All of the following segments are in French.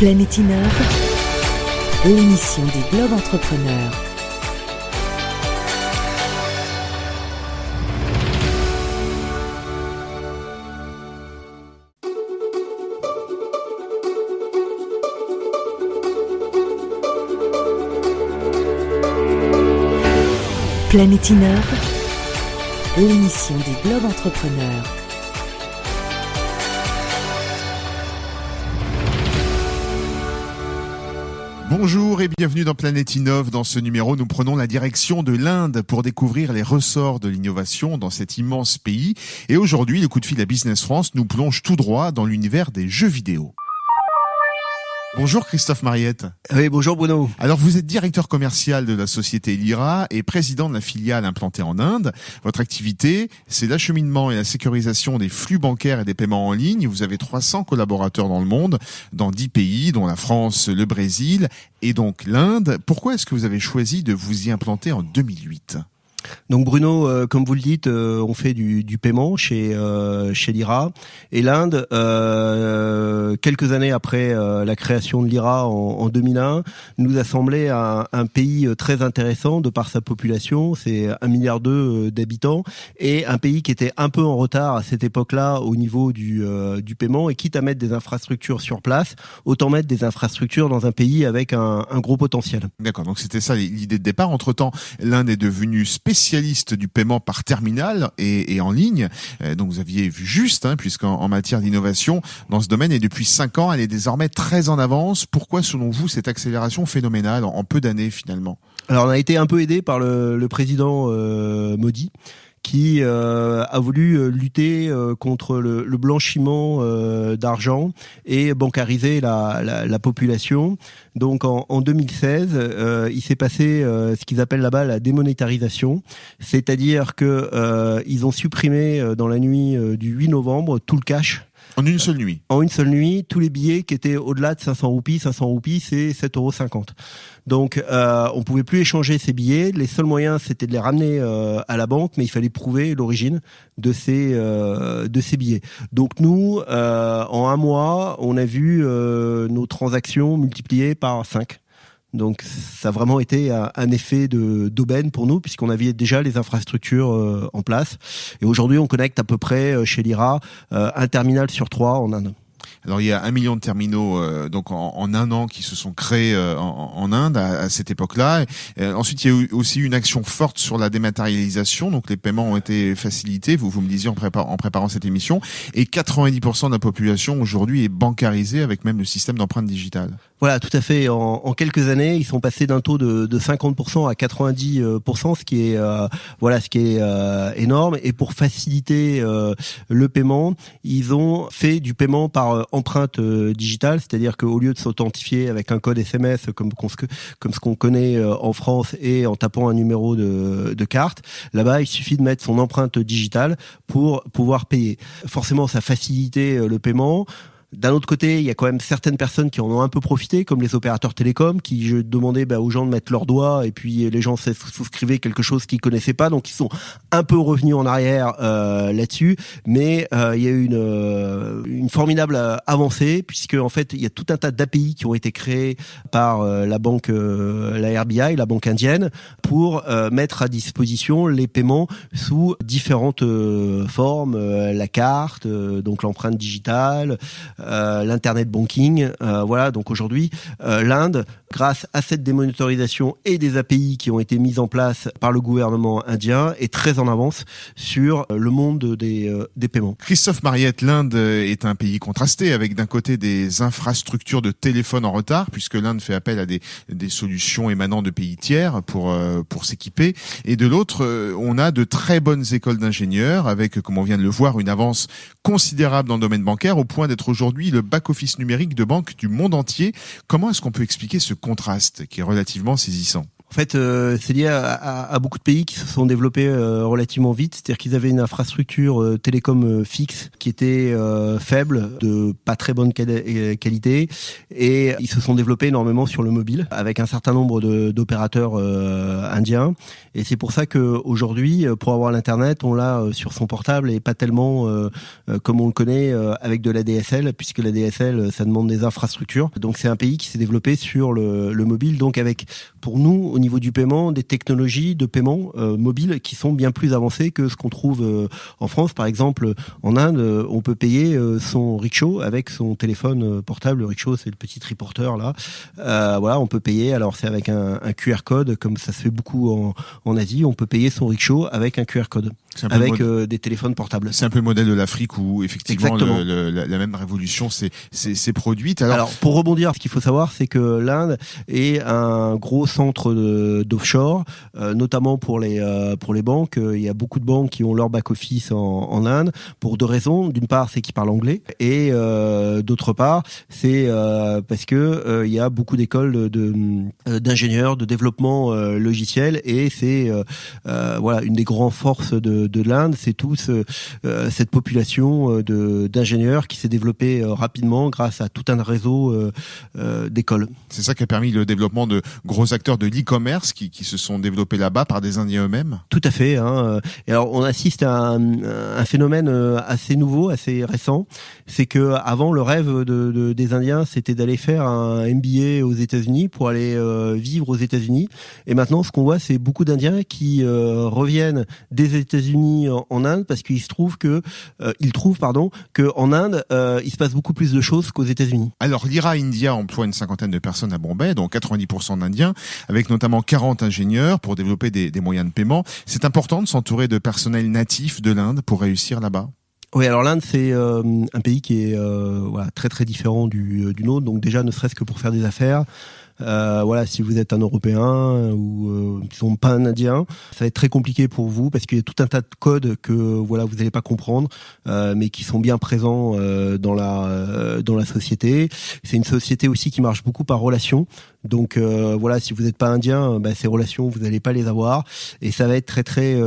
Planète Innove, l'émission des Globes Entrepreneurs. Planète Innove, l'émission des Globes Entrepreneurs. Bonjour et bienvenue dans Planète Innove. Dans ce numéro, nous prenons la direction de l'Inde pour découvrir les ressorts de l'innovation dans cet immense pays. Et aujourd'hui, le coup de fil à Business France nous plonge tout droit dans l'univers des jeux vidéo. Bonjour Christophe Mariette. Oui, bonjour Bruno. Alors vous êtes directeur commercial de la société Lyra et président de la filiale implantée en Inde. Votre activité, c'est l'acheminement et la sécurisation des flux bancaires et des paiements en ligne. Vous avez 300 collaborateurs dans le monde, dans 10 pays, dont la France, le Brésil et donc l'Inde. Pourquoi est-ce que vous avez choisi de vous y implanter en 2008 donc Bruno, euh, comme vous le dites, euh, on fait du, paiement chez euh, chez l'IRA et l'Inde, quelques années après la création de l'IRA en, en, 2001, nous a semblé un, pays très intéressant de par sa population, c'est un milliard deux d'habitants et un pays qui était un peu en retard à cette époque-là au niveau du paiement et quitte à mettre des infrastructures sur place, autant mettre des infrastructures dans un pays avec un, gros potentiel. D'accord, donc c'était ça l'idée de départ. Entre temps, l'Inde est devenue spécialiste du paiement par terminal et, et en ligne. Euh, donc vous aviez vu juste, hein, puisqu'en en matière d'innovation dans ce domaine, et depuis cinq ans, elle est désormais très en avance. Pourquoi, selon vous, cette accélération phénoménale en, peu d'années finalement? Alors on a été un peu aidé par le, le président euh, Modi qui euh, a voulu euh, lutter euh, contre le, le blanchiment euh, d'argent et bancariser la, la, la, population. Donc en, en 2016, il s'est passé ce qu'ils appellent là-bas la démonétarisation, c'est-à-dire que ils ont supprimé dans la nuit du 8 novembre tout le cash en une seule nuit. En une seule nuit, tous les billets qui étaient au-delà de 500 roupies, 500 roupies, c'est 7,50 euros. Donc, euh, on pouvait plus échanger ces billets. Les seuls moyens, c'était de les ramener euh, à la banque, mais il fallait prouver l'origine de ces euh, de ces billets. Donc, nous, euh, en un mois, on a vu euh, nos transactions multipliées par 5. Donc ça a vraiment été un effet de d'aubaine pour nous puisqu'on avait déjà les infrastructures euh, en place. Et aujourd'hui, on connecte à peu près euh, chez l'IRA euh, un terminal sur trois en Inde. Alors il y a un million de terminaux donc en, un an qui se sont créés en, Inde à, à cette époque-là. Ensuite il y a eu aussi une action forte sur la dématérialisation, donc les paiements ont été facilités. Vous vous me disiez en, en préparant cette émission, et 90% de la population aujourd'hui est bancarisée avec même le système d'empreinte digitale. Voilà, tout à fait. En, quelques années, ils sont passés d'un taux de, de, 50% à 90%, ce qui est euh, voilà, ce qui est euh, énorme. Et pour faciliter euh, le paiement, ils ont fait du paiement par empreinte digitale, c'est-à-dire qu'au lieu de s'authentifier avec un code SMS comme, comme ce qu'on connaît en France et en tapant un numéro de, de carte, là-bas, il suffit de mettre son empreinte digitale pour pouvoir payer. Forcément, ça facilité le paiement. D'un autre côté, il y a quand même certaines personnes qui en ont un peu profité, comme les opérateurs télécoms, qui je demandais bah, aux gens de mettre leurs doigts et puis les gens souscrivaient quelque chose qu'ils connaissaient pas, donc ils sont un peu revenus en arrière euh, là-dessus. Mais euh, il y a eu une, euh, une formidable avancée puisque en fait il y a tout un tas d'API qui ont été créés par la banque, la RBI, la banque indienne, pour mettre à disposition les paiements sous différentes formes, la carte, donc l'empreinte digitale. Euh, l'internet banking. Euh, voilà, donc aujourd'hui, euh, l'Inde, grâce à cette démonétarisation et des API qui ont été mises en place par le gouvernement indien, est très en avance sur le monde des, des paiements. Christophe Mariette, l'Inde est un pays contrasté avec d'un côté des infrastructures de téléphone en retard, puisque l'Inde fait appel à des, des solutions émanant de pays tiers pour, pour s'équiper, et de l'autre, on a de très bonnes écoles d'ingénieurs avec, comme on vient de le voir, une avance considérable dans le domaine bancaire au point d'être aujourd'hui aujourd'hui le back-office numérique de banques du monde entier. Comment est-ce qu'on peut expliquer ce contraste qui est relativement saisissant? En fait, euh, c'est lié à, à, beaucoup de pays qui se sont développés euh, relativement vite. C'est-à-dire qu'ils avaient une infrastructure euh, télécom fixe qui était faible, de pas très bonne qualité, et ils se sont développés énormément sur le mobile, avec un certain nombre d'opérateurs indiens. Et c'est pour ça que aujourd'hui, pour avoir l'internet, on l'a sur son portable et pas tellement comme on le connaît avec de la DSL, puisque la DSL, ça demande des infrastructures. Donc c'est un pays qui s'est développé sur le, le mobile. Donc avec, pour nous, niveau du paiement des technologies de paiement euh, mobile qui sont bien plus avancées que ce qu'on trouve euh, en France. Par exemple, en Inde, euh, on peut payer son rickshaw avec son téléphone portable. Le rickshaw, c'est le petit triporteur là. voilà, on peut payer. Alors c'est avec un, un, QR code, comme ça se fait beaucoup en, en Asie. On peut payer son rickshaw avec un QR code avec euh, des téléphones portables. C'est un peu le modèle de l'Afrique où effectivement le, la, même révolution s'est produite. Alors, Alors, pour rebondir, ce qu'il faut savoir, c'est que l'Inde est un gros centre d'offshore, euh, notamment pour les euh, pour les banques. Il y a beaucoup de banques qui ont leur back office en, en Inde pour deux raisons. D'une part, c'est qu'ils parlent anglais, et d'autre part, c'est parce que il y a beaucoup d'écoles de d'ingénieurs de, développement logiciel, et c'est voilà une des grandes forces de de, l'Inde, c'est tous euh, cette population euh, de d'ingénieurs qui s'est développée euh, rapidement grâce à tout un réseau d'écoles. C'est ça qui a permis le développement de gros acteurs de l'e-commerce qui, qui se sont développés là-bas par des Indiens eux-mêmes. Tout à fait. Hein. Et alors on assiste à un, un, phénomène assez nouveau, assez récent, c'est que avant le rêve de, de des Indiens, c'était d'aller faire un MBA aux États-Unis pour aller vivre aux États-Unis. Et maintenant, ce qu'on voit, c'est beaucoup d'Indiens qui reviennent des États-Unis unis en, Inde parce qu'il se trouve que euh, pardon que en Inde euh, il se passe beaucoup plus de choses qu'aux États-Unis. Alors l'IRA India emploie une cinquantaine de personnes à Bombay, dont 90% d'Indiens, avec notamment 40 ingénieurs pour développer des, des moyens de paiement. C'est important de s'entourer de personnel natif de l'Inde pour réussir là-bas. Oui, alors l'Inde c'est euh, un pays qui est euh, voilà, très très différent du, du nôtre. Donc déjà, ne serait-ce que pour faire des affaires, euh, voilà, si vous êtes un Européen ou euh, qui sont pas un Indien, ça va être très compliqué pour vous parce qu'il y a tout un tas de codes que voilà vous n'allez pas comprendre, euh, mais qui sont bien présents euh, dans la euh, dans la société. C'est une société aussi qui marche beaucoup par relation. Donc voilà, si vous n'êtes pas indien, bah, ces relations vous n'allez pas les avoir et ça va être très très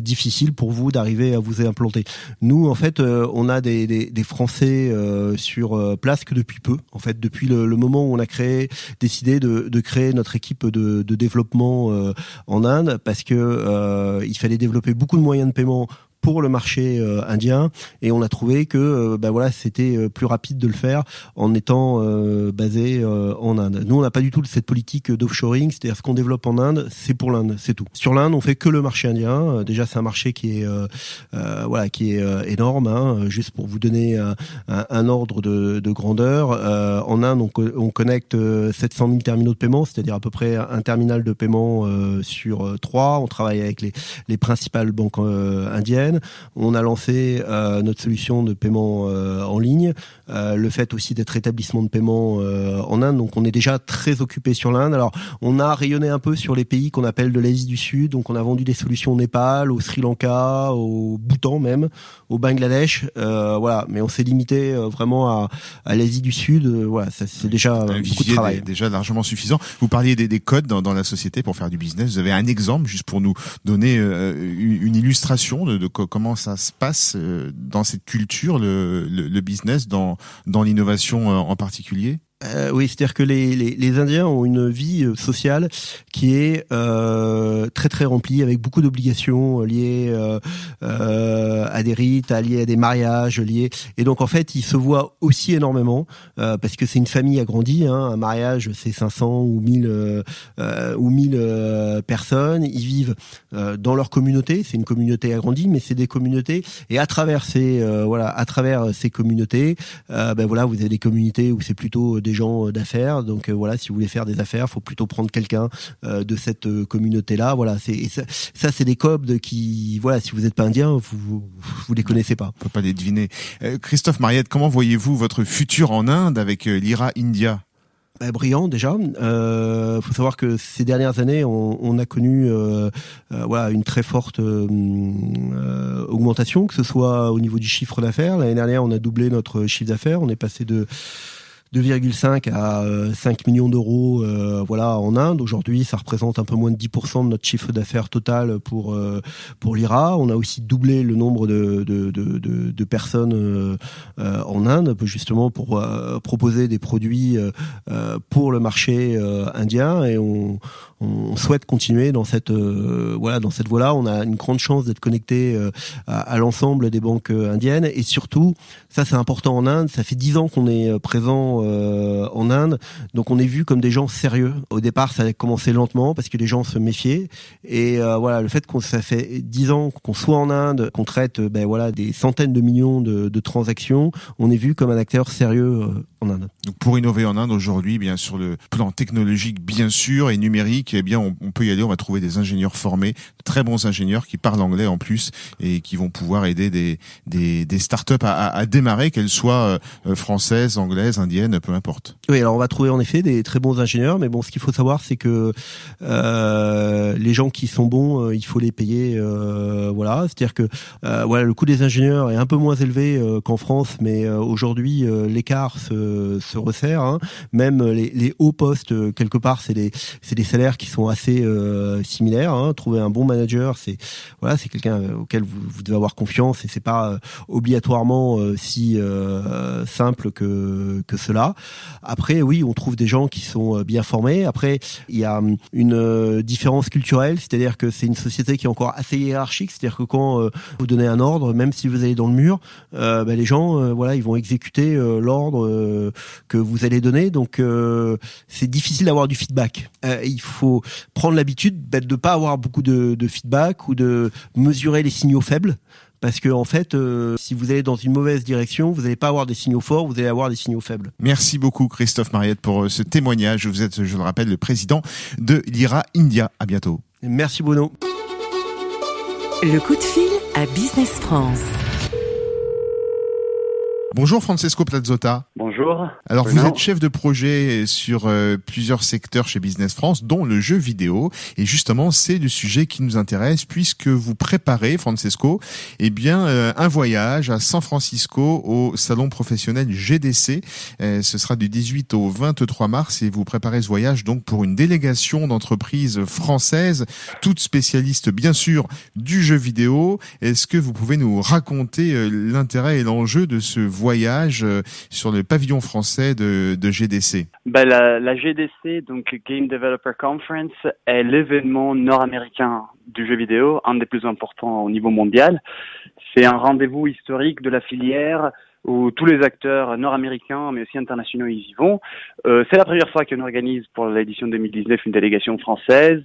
difficile pour vous d'arriver à vous implanter. Nous en fait, on a des, des, Français sur place que depuis peu. En fait, depuis le, le moment où on a créé décidé de, de créer notre équipe de, de développement euh, en Inde parce que euh, il fallait développer beaucoup de moyens de paiement pour le marché euh, indien et on a trouvé que euh, bah voilà c'était euh, plus rapide de le faire en étant basé en Inde. Nous on n'a pas du tout cette politique d'offshoring, c'est-à-dire ce qu'on développe en Inde, c'est pour l'Inde, c'est tout. Sur l'Inde, on fait que le marché indien. Déjà c'est un marché qui est voilà qui est énorme. Hein. Juste pour vous donner un, un, ordre de, de grandeur, en Inde on, on, connecte 700 000 terminaux de paiement, c'est-à-dire à peu près un terminal de paiement sur trois. On travaille avec les, les principales banques indiennes. On a lancé euh, notre solution de paiement euh, en ligne, euh, le fait aussi d'être établissement de paiement en Inde. Donc on est déjà très occupé sur l'Inde. Alors on a rayonné un peu sur les pays qu'on appelle de l'Asie du Sud. Donc on a vendu des solutions au Népal, au Sri Lanka, au Bhoutan même, au Bangladesh. voilà, mais on s'est limité vraiment à, à l'Asie du Sud. voilà, c'est déjà beaucoup de travail. Déjà largement suffisant. Vous parliez des, des codes dans, dans, la société pour faire du business. Vous avez un exemple juste pour nous donner une illustration de, de comment ça se passe euh, dans cette culture, le, le, business, dans, dans l'innovation euh, en particulier? Euh, oui, c'est-à-dire que les, les, les, Indiens ont une vie euh, sociale qui est euh, très très remplie avec beaucoup d'obligations liées euh, euh, à des rites, liées à des mariages, liées et donc en fait ils se voient aussi énormément parce que c'est une famille agrandie. Hein, un mariage c'est 500 ou 1000 ou 1000 personnes. Ils vivent dans leur communauté. C'est une communauté agrandie, mais c'est des communautés et à travers ces voilà à travers ces communautés, ben voilà vous avez des communautés où c'est plutôt des gens euh, d'affaires. Donc euh, voilà, si vous voulez faire des affaires, faut plutôt prendre quelqu'un euh, de cette communauté-là. Voilà, c'est ça, ça c'est des codes qui, voilà, si vous n'êtes pas indien, vous, vous les connaissez pas. On peut pas les deviner. Christophe Mariette, comment voyez-vous votre futur en Inde avec l'IRA India? Bah, brillant déjà. Euh, faut savoir que ces dernières années, on, on a connu euh, voilà une très forte augmentation, que ce soit au niveau du chiffre d'affaires. L'année dernière, on a doublé notre chiffre d'affaires. On est passé de 2,5 à 5 millions d'euros voilà en Inde. Aujourd'hui, ça représente un peu moins de 10% de notre chiffre d'affaires total pour pour l'IRA. On a aussi doublé le nombre de de, de, de, de personnes en Inde justement pour proposer des produits pour le marché indien et on, on souhaite continuer dans cette cette voie-là. On a une grande chance d'être connecté à, à l'ensemble des banques indiennes et surtout ça c'est important en Inde. Ça fait dix ans qu'on est présent en Inde, donc on est vu comme des gens sérieux. Au départ, ça a commencé lentement parce que les gens se méfiaient et voilà le fait qu'on ça fait dix ans qu'on soit en Inde, qu'on traite ben voilà des centaines de millions de, de transactions, on est vu comme un acteur sérieux en Inde. Donc pour innover en Inde aujourd'hui, bien sur le plan technologique bien sûr et numérique, eh bien on, peut y aller. On va trouver des ingénieurs formés, très bons ingénieurs qui parlent anglais en plus et qui vont pouvoir aider des des, des startups à, démarrer, qu'elles soient euh, françaises, anglaises, indiennes, peu importe. Oui, alors on va trouver en effet des très bons ingénieurs, mais bon, ce qu'il faut savoir, c'est que euh, les gens qui sont bons, euh, il faut les payer. Voilà, c'est-à-dire que voilà, le coût des ingénieurs est un peu moins élevé qu'en France, mais aujourd'hui l'écart se, se resserre. Hein. Même les, les, hauts postes, quelque part, c'est des c'est des salaires qui sont assez similaires. Hein. Trouver un bon manager, c'est voilà, c'est quelqu'un auquel vous, devez avoir confiance et c'est pas obligatoirement si simple que que cela. Après, oui, on trouve des gens qui sont bien formés. Après, il y a hum, une différence culturelle, c'est-à-dire que c'est une société qui est encore assez hiérarchique, c'est-à-dire que quand euh, vous donnez un ordre, même si vous allez dans le mur, euh, bah, les gens, euh, voilà, ils vont exécuter l'ordre que vous allez donner. Donc c'est difficile d'avoir du feedback. il faut prendre l'habitude bah, de ne pas avoir beaucoup de, de feedback ou de mesurer les signaux faibles parce que en fait, euh, si vous allez dans une mauvaise direction, vous n'allez pas avoir des signaux forts, vous allez avoir des signaux faibles. Merci beaucoup Christophe Mariette pour ce témoignage. Vous êtes, je le rappelle, le président de l'IRA India. À bientôt. Merci Bruno. Le coup de fil à Business France. Bonjour Francesco Plazzota. Bonjour. Alors vous êtes chef de projet sur euh, plusieurs secteurs chez Business France, dont le jeu vidéo. Et justement, c'est le sujet qui nous intéresse puisque vous préparez, Francesco, eh bien euh, un voyage à San Francisco au salon professionnel GDC. Euh, ce sera du 18 au 23 mars et vous préparez ce voyage donc pour une délégation d'entreprises françaises, toutes spécialistes bien sûr du jeu vidéo. Est-ce que vous pouvez nous raconter l'intérêt et l'enjeu de ce voyage voyage euh, sur le pavillon français de, GDC ben, la, GDC, donc Game Developer Conference, est l'événement nord-américain du jeu vidéo, un des plus importants au niveau mondial. C'est un rendez-vous historique de la filière où tous les acteurs nord-américains, mais aussi internationaux, y vont. Euh, c'est la première fois qu'on organise pour l'édition 2019 une délégation française.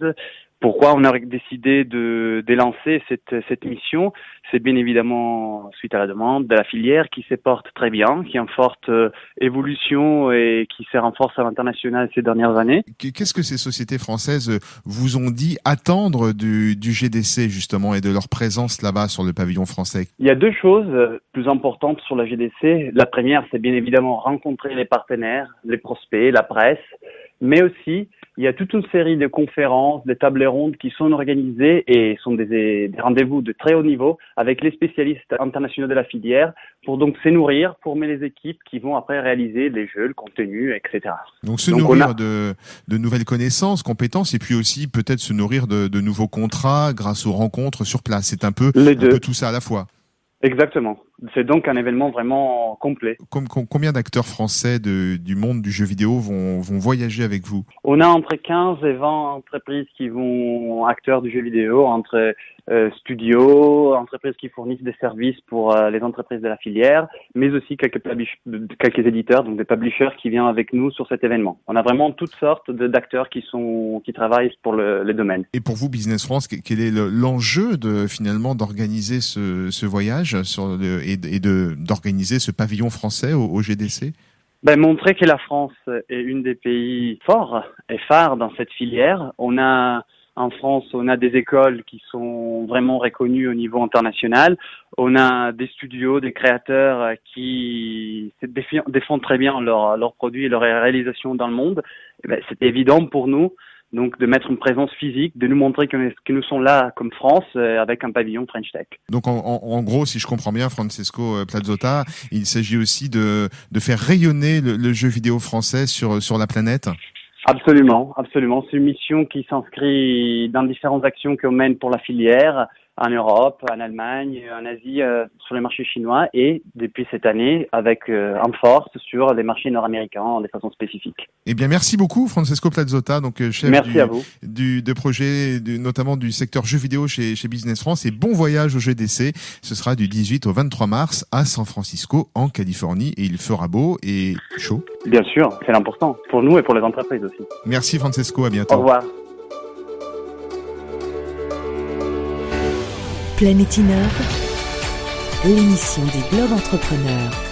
Pourquoi on a décidé de d'élancer cette, cette mission C'est bien évidemment suite à la demande de la filière qui se porte très bien, qui est en forte euh, évolution et qui se renforce à l'international ces dernières années. Qu'est-ce que ces sociétés françaises vous ont dit attendre du, du GDC justement et de leur présence là-bas sur le pavillon français? Il y a deux choses plus importantes sur la GDC. La première, c'est bien évidemment rencontrer les partenaires, les prospects, la presse, mais aussi il y a toute une série de conférences, de tables rondes qui sont organisées et sont des, des rendez-vous de très haut niveau avec les spécialistes internationaux de la filière pour donc se nourrir, former les équipes qui vont après réaliser les jeux, le contenu, etc. Donc se nourrir de, de, nouvelles connaissances, compétences et puis aussi peut-être se nourrir de, de, nouveaux contrats grâce aux rencontres sur place. C'est un peu, un peu tout ça à la fois. Exactement. C'est donc un événement vraiment complet. combien d'acteurs français de, du monde du jeu vidéo vont, vont voyager avec vous? On a entre 15 et 20 entreprises qui vont, acteurs du jeu vidéo, entre euh, studios, entreprises qui fournissent des services pour euh, les entreprises de la filière, mais aussi quelques, quelques éditeurs, donc des publishers qui viennent avec nous sur cet événement. On a vraiment toutes sortes d'acteurs qui sont qui travaillent pour le, les domaines. Et pour vous, Business France, quel est l'enjeu de finalement d'organiser ce, ce voyage sur le, et, et de d'organiser ce pavillon français au, au GDC ben, montrer que la France est une des pays forts et phares dans cette filière. On a en France, on a des écoles qui sont vraiment reconnues au niveau international. On a des studios, des créateurs qui défendent très bien leurs produits et leurs réalisations dans le monde. Eh ben, c'est évident pour nous donc de mettre une présence physique, de nous montrer que, nous sommes là comme France euh, avec un pavillon French Tech. Donc en, gros, si je comprends bien, Francesco Plazzota, il s'agit aussi de, faire rayonner le, jeu vidéo français sur la planète? Absolument, absolument. C'est une mission qui s'inscrit dans différentes actions qu'on mène pour la filière en Europe, en Allemagne, en Asie, euh, sur les marchés chinois et depuis cette année avec euh, en force sur les marchés nord-américains de façon spécifique. Eh bien, merci beaucoup, Francesco Plazzota, donc euh, chef merci du, à vous. du de projet, du, notamment du secteur jeux vidéo chez, chez Business France. Et bon voyage au GDC. Ce sera du 18 au 23 mars à San Francisco, en Californie, et il fera beau et chaud. Bien sûr, c'est l'important pour nous et pour les entreprises aussi. Merci, Francesco. À bientôt. Au revoir. Planète Innov, l'émission des Globes Entrepreneurs.